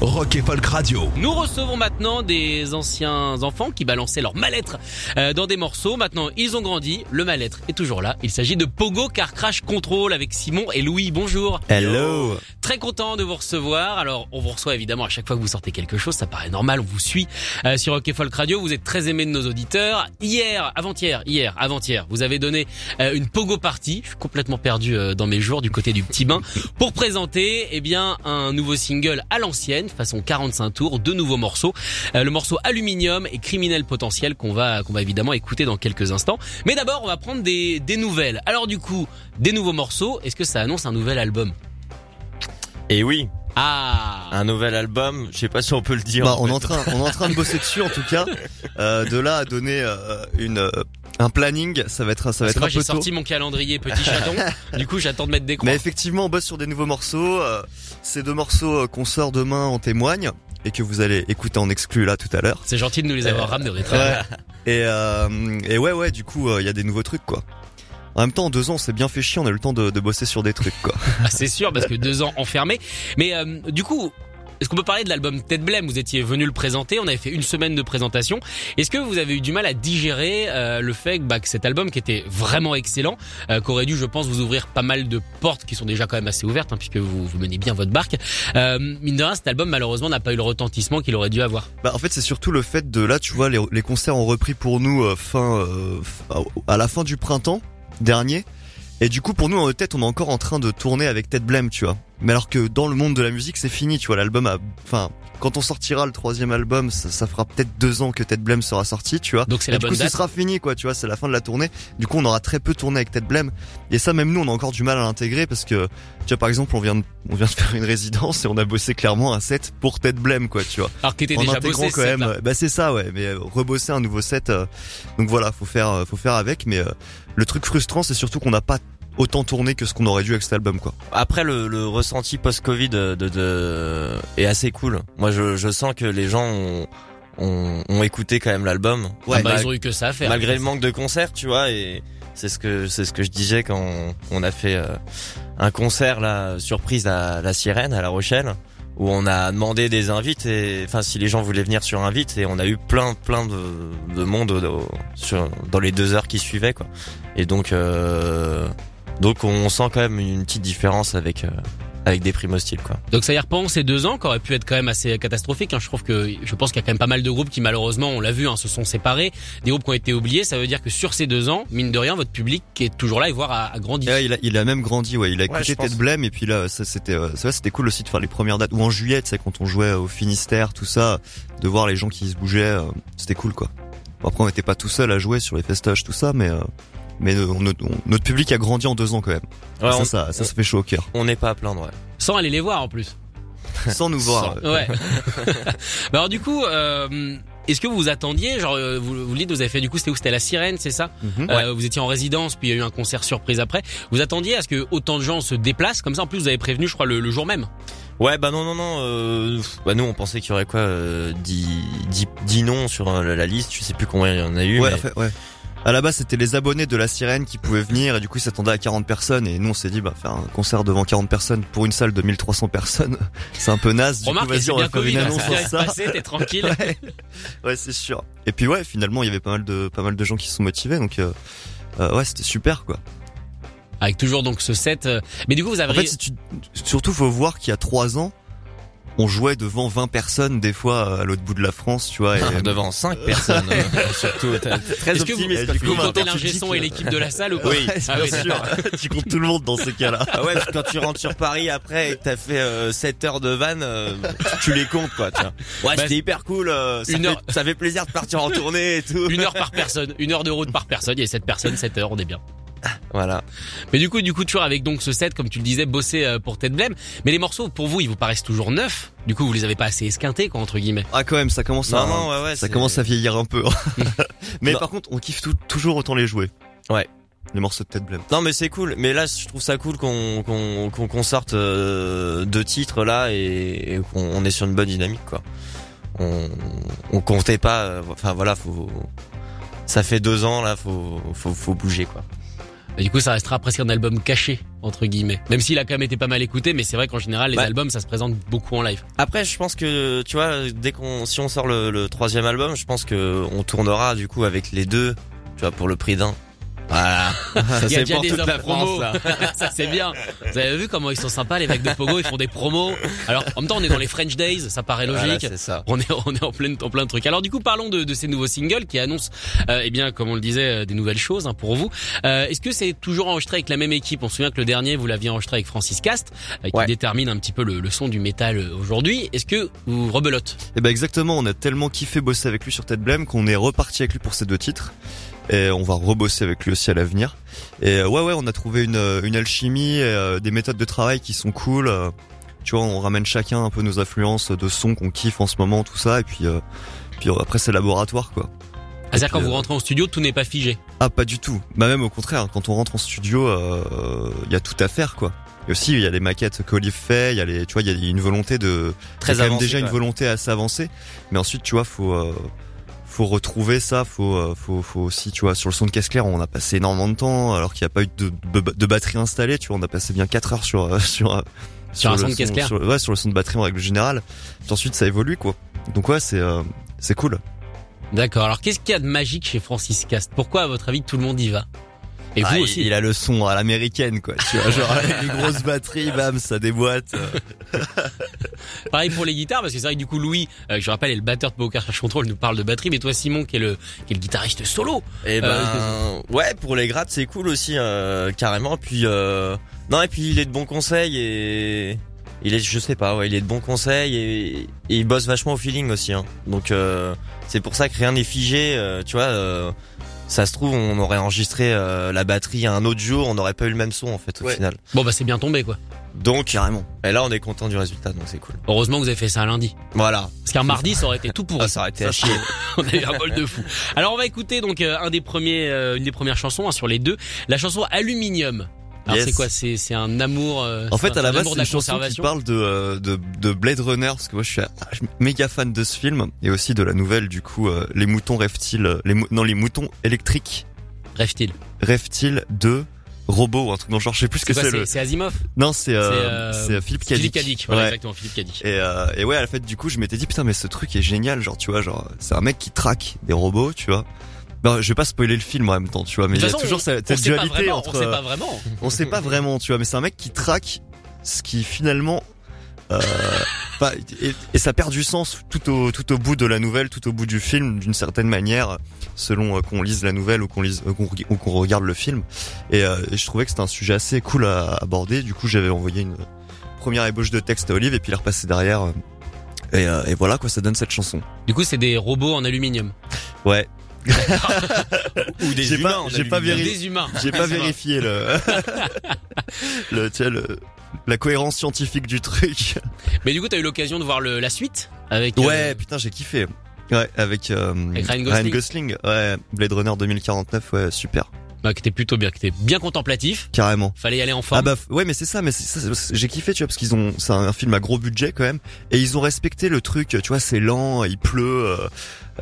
Rock et Folk Radio. Nous recevons maintenant des anciens enfants qui balançaient leur mal-être euh, dans des morceaux. Maintenant, ils ont grandi. Le mal-être est toujours là. Il s'agit de Pogo Car Crash Control avec Simon et Louis. Bonjour. Hello. Très content de vous recevoir. Alors, on vous reçoit évidemment à chaque fois que vous sortez quelque chose. Ça paraît normal. On vous suit euh, sur Rock et Folk Radio. Vous êtes très aimé de nos auditeurs. Hier, avant-hier, hier, avant-hier, vous avez donné euh, une Pogo Party. Je suis complètement perdu euh, dans mes jours du côté du petit bain pour présenter, eh bien, un nouveau single à l'ancienne, façon 45 tours, deux nouveaux morceaux. Euh, le morceau Aluminium et Criminel Potentiel qu'on va qu'on va évidemment écouter dans quelques instants. Mais d'abord, on va prendre des des nouvelles. Alors du coup, des nouveaux morceaux. Est-ce que ça annonce un nouvel album? Et oui, Ah. un nouvel album. Je sais pas si on peut le dire. Bah, en on est en train, on est en train de bosser dessus en tout cas. Euh, de là à donner euh, une euh, un planning, ça va être ça va Parce être moi un j'ai peu tôt. sorti mon calendrier petit chaton. du coup, j'attends de mettre des croix. Mais effectivement, on bosse sur des nouveaux morceaux. euh, ces deux morceaux euh, qu'on sort demain en témoignent et que vous allez écouter en exclu là tout à l'heure. C'est gentil de nous les avoir ramenés. Ouais. Et, euh, et ouais, ouais, du coup, il y a des nouveaux trucs quoi. En même temps, en deux ans, on s'est bien fait chier. On a eu le temps de, de bosser sur des trucs quoi. Ah, c'est sûr parce que deux ans enfermés. Mais euh, du coup, est-ce qu'on peut parler de l'album Tête Blême? Vous étiez venu le présenter, on avait fait une semaine de présentation. Est-ce que vous avez eu du mal à digérer euh, le fait que, bah, que cet album qui était vraiment excellent, euh, qu'aurait dû, je pense, vous ouvrir pas mal de portes qui sont déjà quand même assez ouvertes, hein, puisque vous, vous menez bien votre barque. Euh, mine de rien, cet album malheureusement n'a pas eu le retentissement qu'il aurait dû avoir. Bah en fait c'est surtout le fait de là tu vois les, les concerts ont repris pour nous euh, fin euh, à la fin du printemps dernier. Et du coup pour nous en tête on est encore en train de tourner avec Tête Blême tu vois mais alors que dans le monde de la musique c'est fini tu vois l'album a enfin quand on sortira le troisième album ça, ça fera peut-être deux ans que Tête Blême sera sorti tu vois. Donc c'est la du bonne coup ce sera fini quoi tu vois c'est la fin de la tournée. Du coup on aura très peu tourné avec Tête Blême et ça même nous on a encore du mal à l'intégrer parce que tu vois par exemple on vient de, on vient de faire une résidence et on a bossé clairement un set pour Tête Blême quoi tu vois. Alors en déjà bossé quand même euh, bah c'est ça ouais mais euh, rebosser un nouveau set euh, donc voilà faut faire euh, faut faire avec mais euh, le truc frustrant c'est surtout qu'on n'a pas autant tourné que ce qu'on aurait dû avec cet album quoi Après le, le ressenti post-Covid de, de, de- est assez cool. Moi, je, je sens que les gens ont, ont, ont écouté quand même l'album. Ah bah, ils ont eu que ça à faire. malgré le manque de concerts, tu vois. Et c'est ce que c'est ce que je disais quand on, on a fait euh, un concert là surprise à la Sirène à La Rochelle où on a demandé des invites et enfin si les gens voulaient venir sur invite et on a eu plein plein de, de monde au- sur dans les deux heures qui suivaient quoi. Et donc euh, donc on sent quand même une petite différence avec euh, avec des primo styles quoi. Donc ça y repense ces deux ans qui auraient pu être quand même assez catastrophiques. hein. Je trouve que je pense qu'il y a quand même pas mal de groupes qui malheureusement, on l'a vu, hein, se sont séparés, des groupes qui ont été oubliés. Ça veut dire que sur ces deux ans, mine de rien, votre public qui est toujours là et voire a, a grandi. Ouais, il a il a même grandi ouais il a Ouais, écouté pense. Tête Blême et puis là ça c'était euh, ça c'était cool aussi de faire les premières dates ou en juillet tu sais quand on jouait au Finistère tout ça de voir les gens qui se bougeaient euh, c'était cool quoi Bon, après on n'était pas tout seul à jouer sur les festoches tout ça mais euh, mais euh, on- on- notre public a grandi en deux ans quand même Ouais, ça, on- ça ça se fait chaud au cœur on n'est pas à plaindre. Ouais. Sans aller les voir en plus. sans nous voir euh, Ouais. bah alors du coup, euh, est-ce que vous vous attendiez, genre euh, vous, vous dites, vous avez fait du coup, c'était où? C'était la Sirène, c'est ça? Mhm. Euh, Vous étiez en résidence, puis il y a eu un concert surprise après. Vous attendiez à ce que autant de gens se déplacent comme ça En plus, vous avez prévenu, je crois, le, le jour même? Ouais, bah non, non, non. Euh, bah nous, on pensait qu'il y aurait quoi, euh, 10, 10, 10 noms sur euh, la liste. Je sais plus combien il y en a eu. Ouais, mais- en fait, ouais. À la base, c'était les abonnés de la sirène qui pouvaient venir et du coup, ils s'attendaient à 40 personnes et nous, on s'est dit, bah, faire un concert devant 40 personnes pour une salle de 1300 personnes, c'est un peu naze. Du Remarque, coup, vas-y, on va faire une hein, annonce ça de ça. passer, t'es tranquille. Ouais, ouais c'est sûr. Et puis ouais, finalement, il y avait pas mal de pas mal de gens qui se sont motivés, donc euh, euh, ouais, c'était super quoi. Avec toujours donc ce set. euh, Mais du coup, vous avez En fait, si tu, surtout, faut voir qu'il y a trois ans, on jouait devant 20 personnes des fois à l'autre bout de la France, tu vois. Et, Ah, devant 5 personnes. euh, surtout, très Est-ce que vous, comptez l'ingé son et l'équipe de la salle ou pas Oui, Ah oui, sûr. tu comptes tout le monde dans ces cas-là. Ah ouais, parce que quand tu rentres sur Paris après et que t'as fait euh, 7 heures de van, euh, tu, les comptes quoi. Vois. Ouais, Bah, c'était hyper cool. euh, ça, une fait, heure- ça fait plaisir de partir en tournée et tout. Une heure par personne, une heure de route par personne. Il y a 7 personnes, 7 heures, on est bien. Voilà. Mais du coup, du coup, toujours avec donc ce set, comme tu le disais, bossé euh, pour Ted Blem. Mais les morceaux, pour vous, ils vous paraissent toujours neufs. Du coup, vous les avez pas assez esquintés, quoi, entre guillemets. Ah quand même, ça commence Non, à non, ouais, ouais. ça commence à vieillir un peu. Mais Non. par contre, on kiffe tout- toujours autant les jouer. Ouais. Les morceaux de Ted Blem. Non mais c'est cool. Mais là, je trouve ça cool qu'on qu'on qu'on sorte euh, deux titres là et, et qu'on on est sur une bonne dynamique quoi. On on comptait pas. euh, Enfin voilà, faut. Ça fait deux ans là, faut faut faut bouger quoi. Et du coup, ça restera presque un album caché, entre guillemets. Même s'il a quand même été pas mal écouté, mais c'est vrai qu'en général, les Ouais. albums, ça se présente beaucoup en live. Après, je pense que tu vois, dès qu'on si on sort le, le troisième album, je pense que on tournera du coup avec les deux, tu vois, pour le prix d'un. Voilà. Ça Il y a c'est pour des toute la. France là. ça c'est bien. Vous avez vu comment ils sont sympas les mecs de Pogo, ils font des promos. Alors en même temps on est dans les French Days, ça paraît Voilà, logique. c'est ça. on est on est en plein en plein de trucs. Alors du coup parlons de, de ces nouveaux singles qui annoncent euh, eh bien comme on le disait euh, des nouvelles choses hein, pour vous. Euh, Est-ce que c'est toujours enregistré avec la même équipe? On se souvient que le dernier vous l'aviez enregistré avec Francis Cast euh, qui Ouais. détermine un petit peu le, le son du métal euh, aujourd'hui. Est-ce que vous rebelote? Et bah exactement, on a tellement kiffé bosser avec lui sur Ted Blem qu'on est reparti avec lui pour ces deux titres. Et on va rebosser avec lui aussi à l'avenir. Et euh, ouais ouais, on a trouvé une, euh, une alchimie, et, euh, des méthodes de travail qui sont cool. tu vois, on ramène chacun un peu nos influences de son qu'on kiffe en ce moment, tout ça. Et puis, euh, puis après c'est laboratoire quoi. C'est-à-dire puis, quand vous rentrez en studio, tout n'est pas figé. Ah pas du tout. Bah même au contraire, quand on rentre en studio, il y a tout à faire quoi. Et aussi il y a les maquettes qu'Olive fait, il y a les, tu vois, il y a une volonté de Très y a quand même avancé, déjà une volonté assez avancée. Mais ensuite tu vois, faut euh, faut retrouver ça, faut euh, faut faut aussi, tu vois, sur le son de caisse claire, on a passé énormément de temps alors qu'il n'y a pas eu de, de, de batterie installée. Tu vois, on a passé bien 4 heures sur euh, sur euh, Sur un le son de caisse claire. sur- ouais, sur le son de batterie en règle générale. Puis ensuite ça évolue quoi. Donc ouais, c'est euh, c'est cool. D'accord. Alors qu'est-ce qu'il y a de magique chez Francis Cast? Pourquoi à votre avis tout le monde y va? Et vous Ah, il- aussi Il a le son à l'américaine, quoi. Tu vois, genre une grosse batterie, bam, ça déboîte. Pareil pour les guitares, parce que c'est vrai que du coup Louis, euh, je rappelle, est le batteur de Poker Crash Control, nous parle de batterie, mais toi Simon, qui est le, qui est le guitariste solo, Et ben Euh, ouais pour les grattes c'est cool aussi euh, carrément puis euh, non et puis il est de bons conseils et il est je sais pas ouais il est de bons conseils et, et il bosse vachement au feeling aussi hein. donc euh, c'est pour ça que rien n'est figé euh, tu vois euh, ça se trouve on aurait enregistré euh, la batterie un autre jour on n'aurait pas eu le même son en fait au Ouais. final bon bah c'est bien tombé quoi. donc Carrément. et là on est content du résultat donc c'est cool Heureusement que vous avez fait ça un lundi, voilà parce qu'un mardi ça aurait été tout pourri. ah, ça aurait été à chier on a eu un bol de fou. Alors on va écouter donc euh, un des premiers, euh, une des premières chansons hein, sur les deux, la chanson Aluminium. Alors Yes. c'est quoi C'est c'est un amour. euh, En fait, un à la base, c'est une chanson qui parle de, euh, de, de Blade Runner, parce que moi, je suis ah, je suis méga fan de ce film, et aussi de la nouvelle, du coup, euh, les moutons reptiles, les mou- non, les moutons électriques Rêve-t-il. reptiles de robots, ou un truc dans le genre, je sais plus ce que C'est le... c'est Asimov? Non, c'est, euh, c'est, euh, c'est Philippe Cadic. Philippe Cadic. Voilà Ouais. exactement Philippe Cadic. Et, euh, et ouais, à la fait, du coup, je m'étais dit, putain, mais ce truc est génial, genre, tu vois, genre, c'est un mec qui traque des robots, tu vois. Non, je vais pas spoiler le film en même temps, tu vois, mais il y a toujours on- cette, on dualité vraiment, entre. On sait pas vraiment. on sait pas vraiment, tu vois, mais c'est un mec qui traque ce qui finalement, euh, enfin, et, et ça perd du sens tout au tout au bout de la nouvelle, tout au bout du film, d'une certaine manière, selon euh, qu'on lise la nouvelle ou qu'on lise euh, qu'on ou qu'on regarde le film. Et, euh, et je trouvais que c'était un sujet assez cool à aborder. Du coup, j'avais envoyé une première ébauche de texte à Olive et puis il est repassé derrière. euh, Et, euh, et voilà quoi, ça donne cette chanson. Du coup c'est des robots en aluminium. Ouais. Ou des J'ai humains pas- j'ai pas vérifié. Des humains. J'ai pas vérifié le, le, tu sais, le- la cohérence scientifique du truc. Mais du coup t'as eu l'occasion de voir le, la suite avec. euh, Ouais, putain, j'ai kiffé. Ouais, avec, euh, Avec Ryan Gosling. Ouais, Blade Runner 2049, ouais, super, bah, qui était plutôt bien, qui était bien contemplatif. carrément. Fallait y aller en forme. Ah bah ouais mais c'est ça mais c'est ça, c'est- j'ai kiffé tu vois parce qu'ils ont c'est un film à gros budget quand même et ils ont respecté le truc tu vois c'est lent il pleut euh,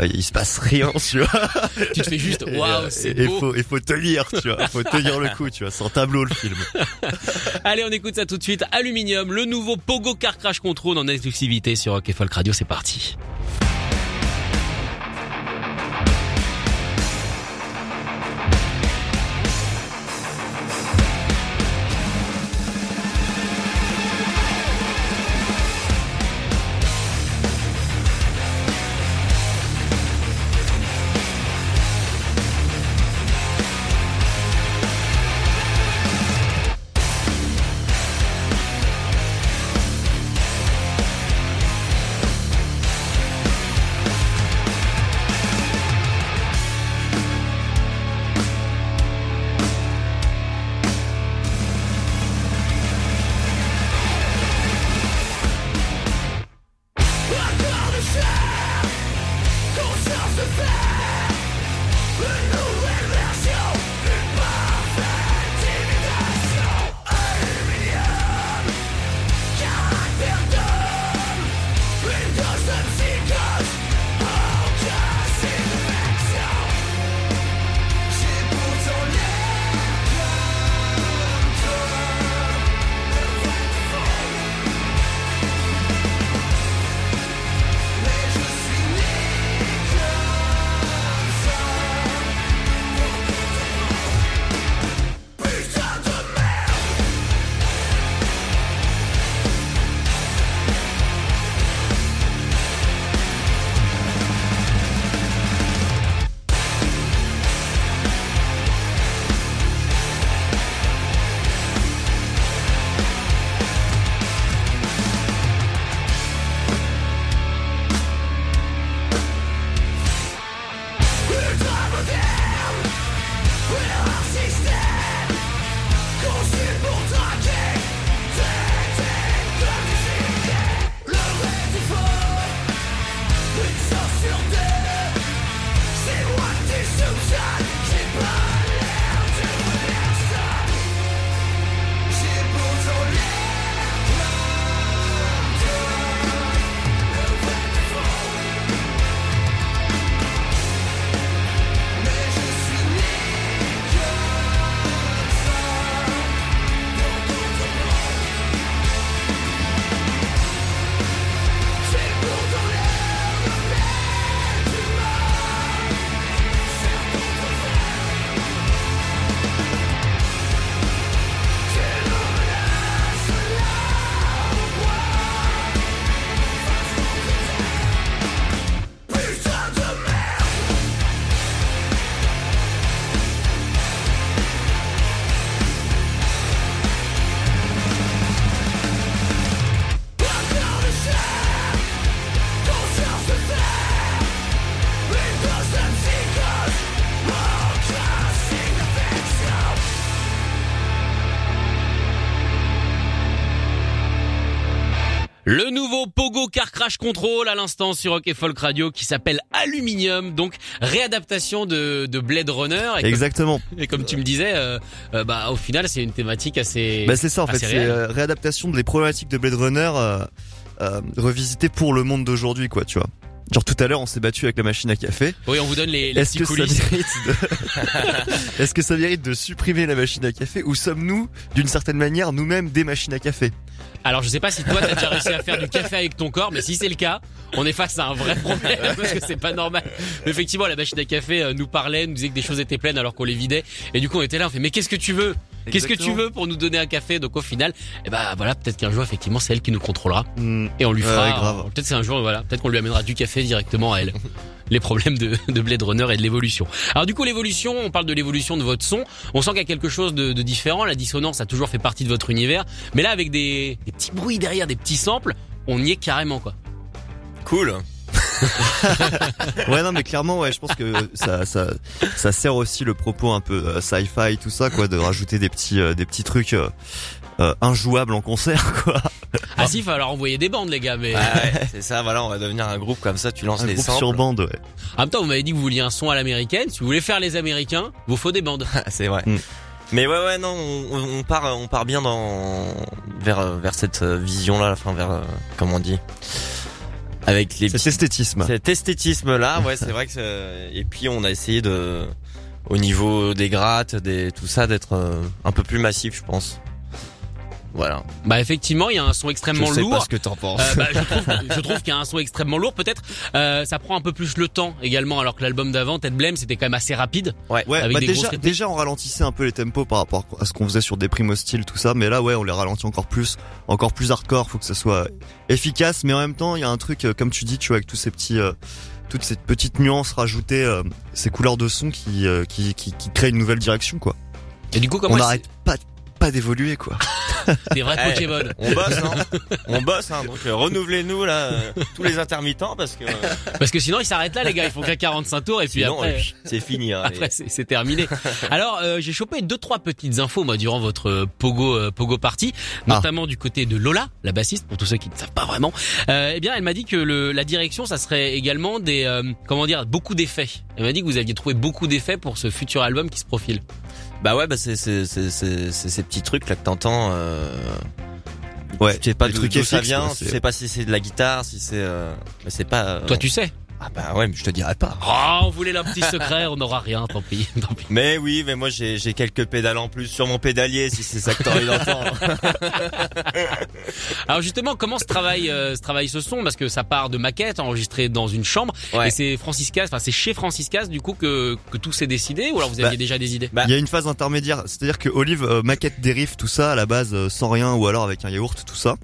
euh, il se passe rien tu vois tu te fais juste Et, waouh euh, c'est et beau. faut il faut tenir tu vois faut tenir le coup tu vois c'est un tableau le film Allez on écoute ça tout de suite. Aluminium, le nouveau Pogo Car Crash Control en exclusivité sur Rock et Folk Radio. C'est parti. Bye. Car Crash Control à l'instant sur Rock et Folk Radio qui s'appelle Aluminium, donc réadaptation de, de Blade Runner. Et Exactement. Comme, et comme tu me disais, euh, euh, bah au final c'est une thématique assez. Bah c'est ça en fait, c'est euh, réadaptation des problématiques de Blade Runner euh, euh, revisitées pour le monde d'aujourd'hui quoi, tu vois. Genre tout à l'heure on s'est battu avec la machine à café. Oui, on vous donne les, les Est-ce que ça mérite de... Est-ce que ça mérite de supprimer la machine à café ou sommes-nous d'une certaine manière nous-mêmes des machines à café? Alors je sais pas si toi t'as déjà réussi à faire du café avec ton corps, mais si c'est le cas, on est face à un vrai problème parce que c'est pas normal. Mais effectivement, la machine à café euh, nous parlait, nous disait que des choses étaient pleines alors qu'on les vidait, et du coup on était là, on fait mais qu'est-ce que tu veux? Qu'est-ce que tu veux pour nous donner un café Donc au final, eh ben voilà, peut-être qu'un jour effectivement c'est elle qui nous contrôlera Hmm. et on lui fera. ouais, grave. Peut-être c'est un jour, voilà, peut-être qu'on lui amènera du café directement à elle. Les problèmes de, de Blade Runner et de l'évolution. Alors du coup l'évolution, on parle de l'évolution de votre son. On sent qu'il y a quelque chose de, de différent. La dissonance a toujours fait partie de votre univers, mais là avec des, des petits bruits derrière, des petits samples, on y est carrément quoi. Cool. Ouais non mais clairement ouais je pense que ça ça ça sert aussi le propos un peu euh, sci-fi tout ça quoi de rajouter des petits euh, des petits trucs euh, euh, injouables en concert quoi. Ah si, il va falloir envoyer des bandes les gars, mais Ah ouais, c'est ça, voilà, on va devenir un groupe comme ça, tu lances Un les groupe samples. sur bande ouais. en même temps vous m'avez dit que vous vouliez un son à l'américaine. Si vous voulez faire les américains, vous faut des bandes. c'est vrai. Mm. Mais ouais ouais non, on, on part on part bien dans vers euh, vers cette vision là, enfin vers euh, comment on dit avec les Cet esthétisme. cet esthétisme là, ouais, c'est vrai que c'est- et puis on a essayé de au niveau des grattes, des tout ça d'être euh, un peu plus massif, je pense. Voilà. Bah effectivement, il y a un son extrêmement je sais lourd. pas ce que t'en penses. Euh, bah, je trouve, trouve qu'il y a un son extrêmement lourd. Peut-être, euh, ça prend un peu plus le temps également, alors que l'album d'avant, Ted Blame, c'était quand même assez rapide. Ouais, Avec bah des déjà, déjà on ralentissait un peu les tempos par rapport à ce qu'on faisait sur des primo style tout ça, mais là ouais on les ralentit encore plus, encore plus hardcore, faut que ça soit efficace, mais en même temps il y a un truc euh, comme tu dis, tu vois, avec tous ces petits, euh, toutes ces petites nuances rajoutées, euh, ces couleurs de son qui, euh, qui, qui, qui créent une nouvelle direction quoi. Et du coup, comment on n'arrête pas, pas d'évoluer quoi. des vrais Eh, Pokémon On bosse, hein. On bosse, hein. Donc euh, renouvelez-nous là, euh, tous les intermittents parce que euh, Parce que sinon, ils s'arrêtent là, les gars. Ils font qu'à 45 tours et puis sinon, après. c'est fini. Hein, Après c'est c'est terminé. Alors euh, j'ai chopé deux trois petites infos moi durant votre pogo euh, pogo party, notamment du côté de Lola, la bassiste pour tous ceux qui ne savent pas vraiment. Euh, eh bien elle m'a dit que le, la direction ça serait également des euh, comment dire beaucoup d'effets. Elle m'a dit que vous aviez trouvé beaucoup d'effets pour ce futur album qui se profile. Bah ouais, bah c'est ces petits trucs là que t'entends. Euh... Ouais, Tu sais pas trucs d'où ça vient, tu sais pas si c'est de la guitare, si c'est. Euh... Mais c'est pas. euh, Toi tu sais. Ah bah ouais, mais je te dirai pas. Oh, on voulait leur petit secret, on n'aura rien, tant pis, tant pis. Mais oui, mais moi j'ai j'ai quelques pédales en plus sur mon pédalier si c'est ça que t'as envie d'entendre. Alors justement, comment se travaille euh, se travaille ce son? Parce que ça part de maquettes enregistrées dans une chambre Ouais. et c'est Franciscas, enfin c'est chez Franciscas du coup que que tout s'est décidé? Ou alors vous aviez Bah, déjà des idées? Bah. Il y a une phase intermédiaire, c'est-à-dire que Olive euh, maquette des riffs, tout ça à la base euh, sans rien ou alors avec un yaourt, tout ça.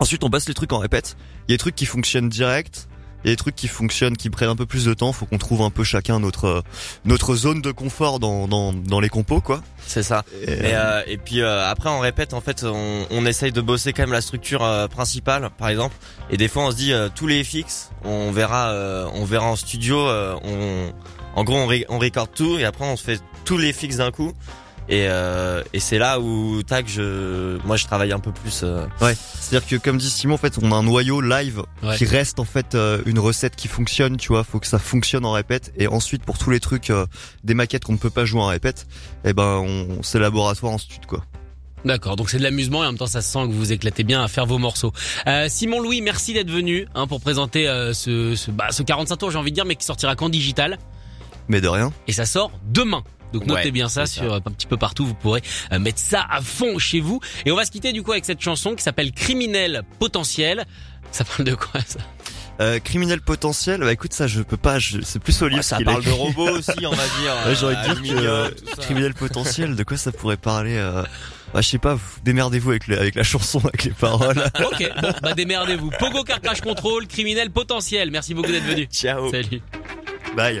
Ensuite on passe les trucs en répète. Il y a des trucs qui fonctionnent direct, il y a des trucs qui fonctionnent, qui prennent un peu plus de temps. Faut qu'on trouve un peu chacun notre euh, notre zone de confort dans dans dans les compos quoi. c'est ça. Et, Et, euh, et puis euh, après on répète en fait on, on essaye de bosser quand même la structure euh, principale par exemple et des fois on se dit euh, tous les FX on verra euh, on verra en studio euh, on en gros on, ré- on record tout et après on se fait tous les FX d'un coup et, euh, et c'est là où tac je moi je travaille un peu plus euh, Ouais, c'est-à-dire que comme dit Simon, en fait, on a un noyau live Ouais. qui reste en fait euh, une recette qui fonctionne, tu vois, faut que ça fonctionne en répète et ensuite pour tous les trucs des maquettes qu'on ne peut pas jouer en répète, eh ben on c'est laboratoire en studio quoi. D'accord, donc c'est de l'amusement et en même temps ça se sent que vous vous éclatez bien à faire vos morceaux. Euh, Simon Louis, merci d'être venu hein, pour présenter euh, ce, ce, bah, ce 45 tours, j'ai envie de dire, mais qui sortira qu'en digital Mais de rien. et ça sort demain. Donc notez Ouais, bien ça sur un petit peu partout, vous pourrez euh, mettre ça à fond chez vous. Et on va se quitter du coup avec cette chanson qui s'appelle Criminel potentiel. Ça parle de quoi ça? Euh, criminel potentiel, bah écoute ça je peux pas, je, c'est plus Olive Ouais, ça parle de robots aussi on va dire Ouais, J'aurais euh, aluminium, que criminel potentiel, de quoi ça pourrait parler euh... bah, je sais pas, vous démerdez-vous avec, le- avec la chanson, avec les paroles. Ok, bon, bah démerdez-vous. Pogo Car Crash Control, Criminel potentiel. Merci beaucoup d'être venu. ciao Salut. Bye.